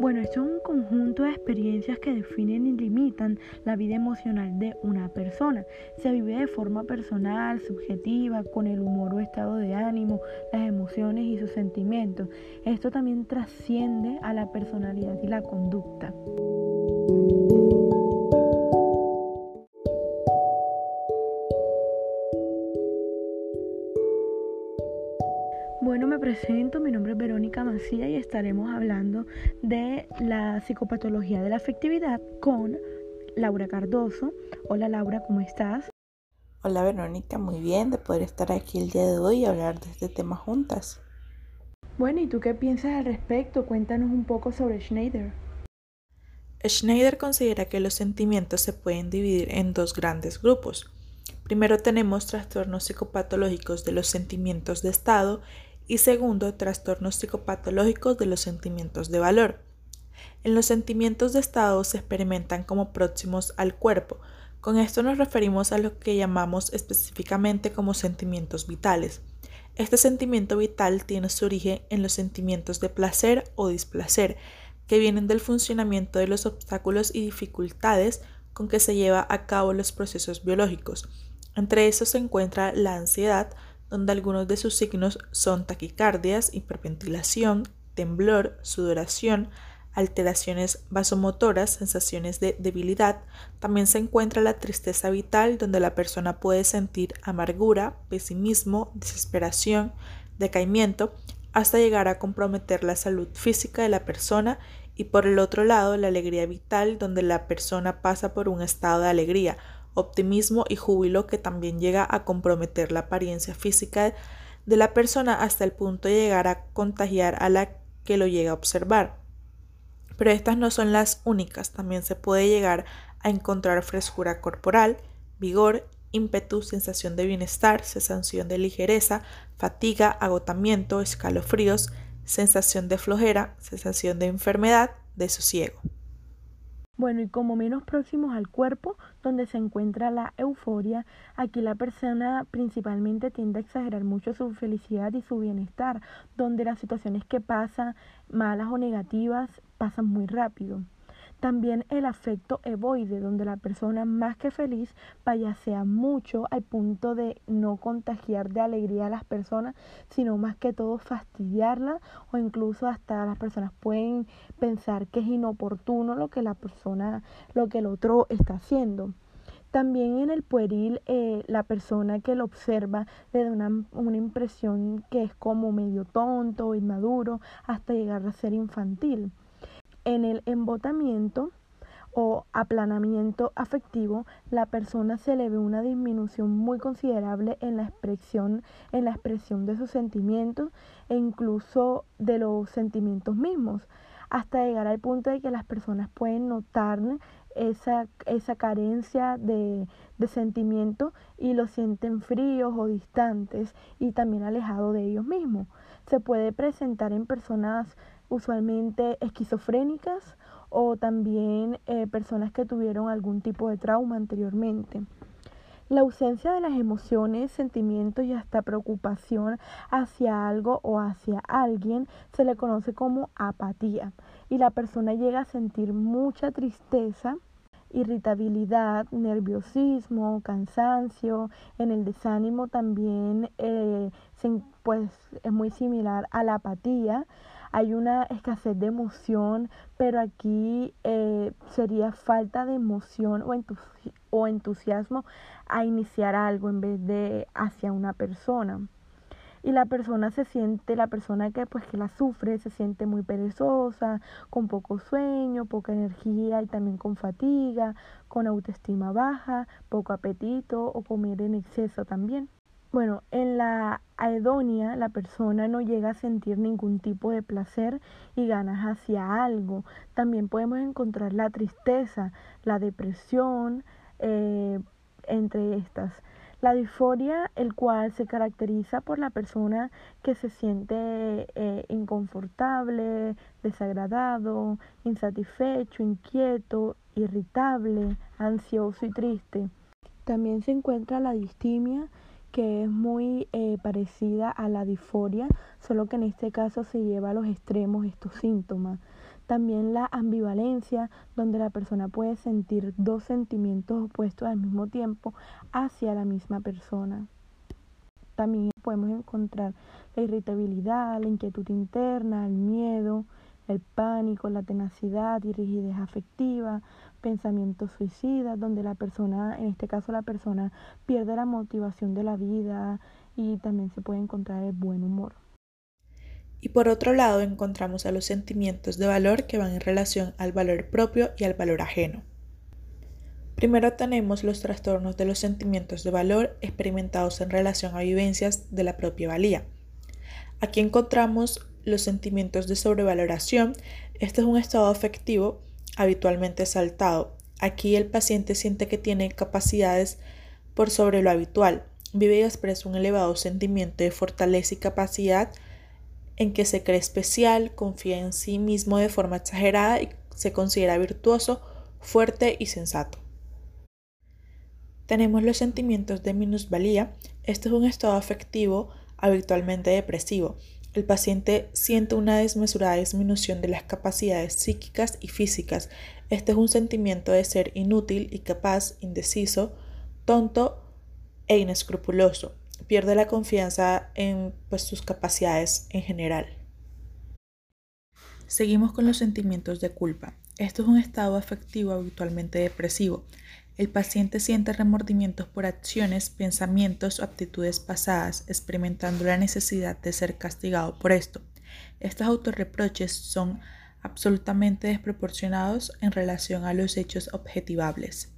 Bueno, esto es un conjunto de experiencias que definen y limitan la vida emocional de una persona. Se vive de forma personal, subjetiva, con el humor o estado de ánimo, las emociones y sus sentimientos. Esto también trasciende a la personalidad y la conducta. Bueno, me presento, Verónica Macía y estaremos hablando de la psicopatología de la afectividad con Laura Cardoso. Hola Laura, ¿cómo estás? Hola Verónica, muy bien de poder estar aquí el día de hoy y hablar de este tema juntas. Bueno, ¿y tú qué piensas al respecto? Cuéntanos un poco sobre Schneider. Schneider considera que los sentimientos se pueden dividir en dos grandes grupos. Primero tenemos trastornos psicopatológicos de los sentimientos de estado y segundo, trastornos psicopatológicos de los sentimientos de valor. En los sentimientos de estado se experimentan como próximos al cuerpo. Con esto nos referimos a lo que llamamos específicamente como sentimientos vitales. Este sentimiento vital tiene su origen en los sentimientos de placer o displacer, que vienen del funcionamiento de los obstáculos y dificultades con que se lleva a cabo los procesos biológicos. Entre esos se encuentra la ansiedad, donde algunos de sus signos son taquicardias, hiperventilación, temblor, sudoración, alteraciones vasomotoras, sensaciones de debilidad. También se encuentra la tristeza vital, donde la persona puede sentir amargura, pesimismo, desesperación, decaimiento, hasta llegar a comprometer la salud física de la persona y por el otro lado la alegría vital, donde la persona pasa por un estado de alegría, optimismo y júbilo que también llega a comprometer la apariencia física de la persona hasta el punto de llegar a contagiar a la que lo llega a observar. Pero estas no son las únicas, también se puede llegar a encontrar frescura corporal, vigor, ímpetu, sensación de bienestar, sensación de ligereza, fatiga, agotamiento, escalofríos, sensación de flojera, sensación de enfermedad, de sosiego. Bueno, y como menos próximos al cuerpo, donde se encuentra la euforia, aquí la persona principalmente tiende a exagerar mucho su felicidad y su bienestar, donde las situaciones que pasan, malas o negativas, pasan muy rápido. También el afecto evoide, donde la persona más que feliz sea mucho al punto de no contagiar de alegría a las personas, sino más que todo fastidiarla o incluso hasta las personas pueden pensar que es inoportuno lo que la persona, lo que el otro está haciendo. También en el pueril, eh, la persona que lo observa le da una, una, impresión que es como medio tonto, inmaduro, hasta llegar a ser infantil. En el embotamiento o aplanamiento afectivo, la persona se le ve una disminución muy considerable en la expresión, en la expresión de sus sentimientos e incluso de los sentimientos mismos, hasta llegar al punto de que las personas pueden notar esa, esa carencia de, de sentimiento y lo sienten fríos o distantes y también alejados de ellos mismos. Se puede presentar en personas usualmente esquizofrénicas o también eh, personas que tuvieron algún tipo de trauma anteriormente. La ausencia de las emociones, sentimientos y hasta preocupación hacia algo o hacia alguien se le conoce como apatía y la persona llega a sentir mucha tristeza, irritabilidad, nerviosismo, cansancio, en el desánimo también eh, pues, es muy similar a la apatía hay una escasez de emoción, pero aquí eh, sería falta de emoción o, o entusiasmo a iniciar algo en vez de hacia una persona y la persona se siente, la persona que pues que la sufre se siente muy perezosa, con poco sueño, poca energía y también con fatiga, con autoestima baja, poco apetito o comer en exceso también. Bueno, en la aedonia la persona no llega a sentir ningún tipo de placer y ganas hacia algo. También podemos encontrar la tristeza, la depresión, eh, entre estas. La disforia, el cual se caracteriza por la persona que se siente eh, inconfortable, desagradado, insatisfecho, inquieto, irritable, ansioso y triste. También se encuentra la distimia, que es muy eh, parecida a la disforia, solo que en este caso se lleva a los extremos estos síntomas. También la ambivalencia, donde la persona puede sentir dos sentimientos opuestos al mismo tiempo hacia la misma persona. También podemos encontrar la irritabilidad, la inquietud interna, el miedo, el pánico, la tenacidad y rigidez afectiva, pensamientos suicidas, donde la persona, en este caso la persona, pierde la motivación de la vida y también se puede encontrar el buen humor. Y por otro lado encontramos a los sentimientos de valor que van en relación al valor propio y al valor ajeno. Primero tenemos los trastornos de los sentimientos de valor experimentados en relación a vivencias de la propia valía. Aquí encontramos los sentimientos de sobrevaloración. Este es un estado afectivo habitualmente saltado. Aquí el paciente siente que tiene capacidades por sobre lo habitual. Vive y expresa un elevado sentimiento de fortaleza y capacidad en que se cree especial, confía en sí mismo de forma exagerada y se considera virtuoso, fuerte y sensato. Tenemos los sentimientos de minusvalía. Este es un estado afectivo habitualmente depresivo. El paciente siente una desmesurada disminución de las capacidades psíquicas y físicas. Este es un sentimiento de ser inútil, y capaz, indeciso, tonto e inescrupuloso pierde la confianza en pues, sus capacidades en general. Seguimos con los sentimientos de culpa. Esto es un estado afectivo habitualmente depresivo. El paciente siente remordimientos por acciones, pensamientos o actitudes pasadas, experimentando la necesidad de ser castigado por esto. Estos autorreproches son absolutamente desproporcionados en relación a los hechos objetivables.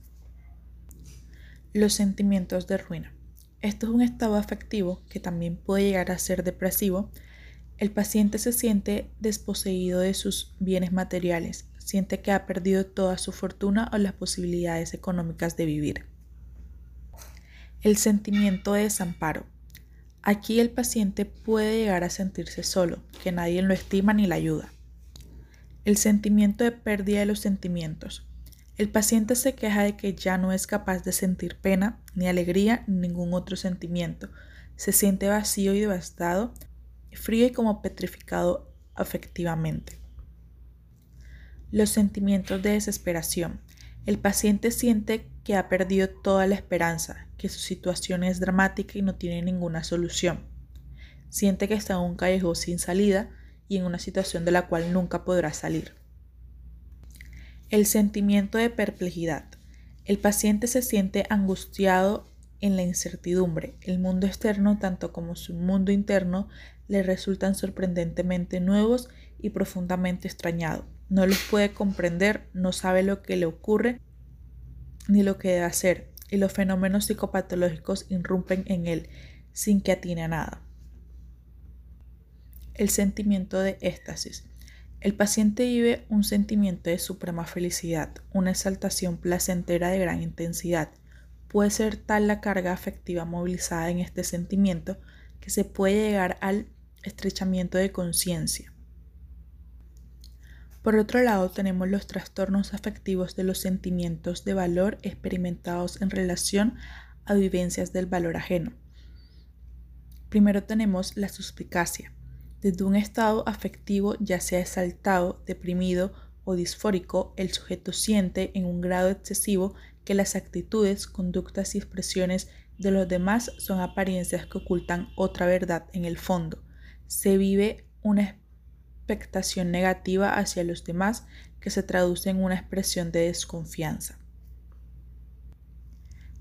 Los sentimientos de ruina. Esto es un estado afectivo que también puede llegar a ser depresivo. El paciente se siente desposeído de sus bienes materiales, siente que ha perdido toda su fortuna o las posibilidades económicas de vivir. El sentimiento de desamparo. Aquí el paciente puede llegar a sentirse solo, que nadie lo estima ni le ayuda. El sentimiento de pérdida de los sentimientos. El paciente se queja de que ya no es capaz de sentir pena, ni alegría, ni ningún otro sentimiento. Se siente vacío y devastado, frío y como petrificado afectivamente. Los sentimientos de desesperación. El paciente siente que ha perdido toda la esperanza, que su situación es dramática y no tiene ninguna solución. Siente que está en un callejón sin salida y en una situación de la cual nunca podrá salir. El sentimiento de perplejidad. El paciente se siente angustiado en la incertidumbre. El mundo externo, tanto como su mundo interno, le resultan sorprendentemente nuevos y profundamente extrañados. No los puede comprender, no sabe lo que le ocurre ni lo que debe hacer, y los fenómenos psicopatológicos irrumpen en él sin que atine a nada. El sentimiento de éxtasis. El paciente vive un sentimiento de suprema felicidad, una exaltación placentera de gran intensidad. Puede ser tal la carga afectiva movilizada en este sentimiento que se puede llegar al estrechamiento de conciencia. Por otro lado, tenemos los trastornos afectivos de los sentimientos de valor experimentados en relación a vivencias del valor ajeno. Primero tenemos la suspicacia. Desde un estado afectivo, ya sea exaltado, deprimido o disfórico, el sujeto siente en un grado excesivo que las actitudes, conductas y expresiones de los demás son apariencias que ocultan otra verdad en el fondo. Se vive una expectación negativa hacia los demás que se traduce en una expresión de desconfianza.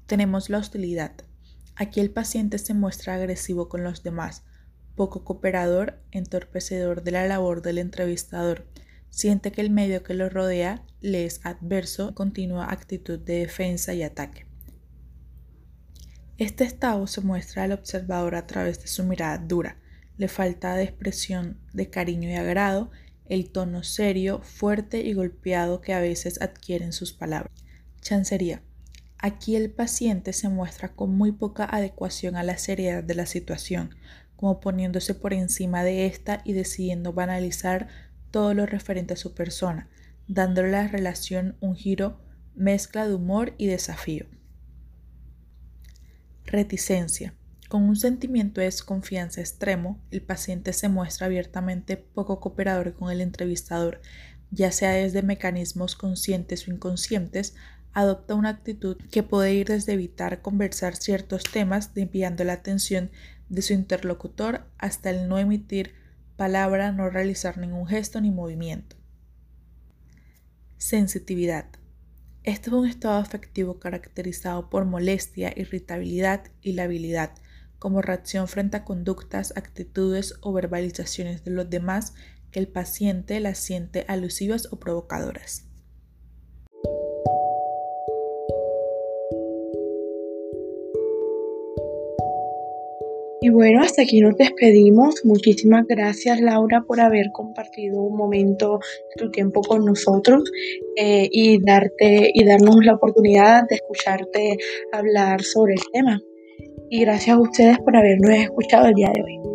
Tenemos la hostilidad. Aquí el paciente se muestra agresivo con los demás, poco cooperador, entorpecedor de la labor del entrevistador. Siente que el medio que lo rodea le es adverso, continua actitud de defensa y ataque. Este estado se muestra al observador a través de su mirada dura, le falta de expresión de cariño y agrado, el tono serio, fuerte y golpeado que a veces adquieren sus palabras. Chancería. Aquí el paciente se muestra con muy poca adecuación a la seriedad de la situación, como poniéndose por encima de ésta y decidiendo banalizar todo lo referente a su persona, dándole a la relación un giro mezcla de humor y desafío. Reticencia. Con un sentimiento de desconfianza extremo, el paciente se muestra abiertamente poco cooperador con el entrevistador, ya sea desde mecanismos conscientes o inconscientes, adopta una actitud que puede ir desde evitar conversar ciertos temas desviando la atención de su interlocutor hasta el no emitir palabra, no realizar ningún gesto ni movimiento. Sensitividad. Este es un estado afectivo caracterizado por molestia, irritabilidad y labilidad como reacción frente a conductas, actitudes o verbalizaciones de los demás que el paciente las siente alusivas o provocadoras. Y bueno, hasta aquí nos despedimos. Muchísimas gracias Laura por haber compartido un momento de tu tiempo con nosotros eh, y darte y darnos la oportunidad de escucharte hablar sobre el tema. Y gracias a ustedes por habernos escuchado el día de hoy.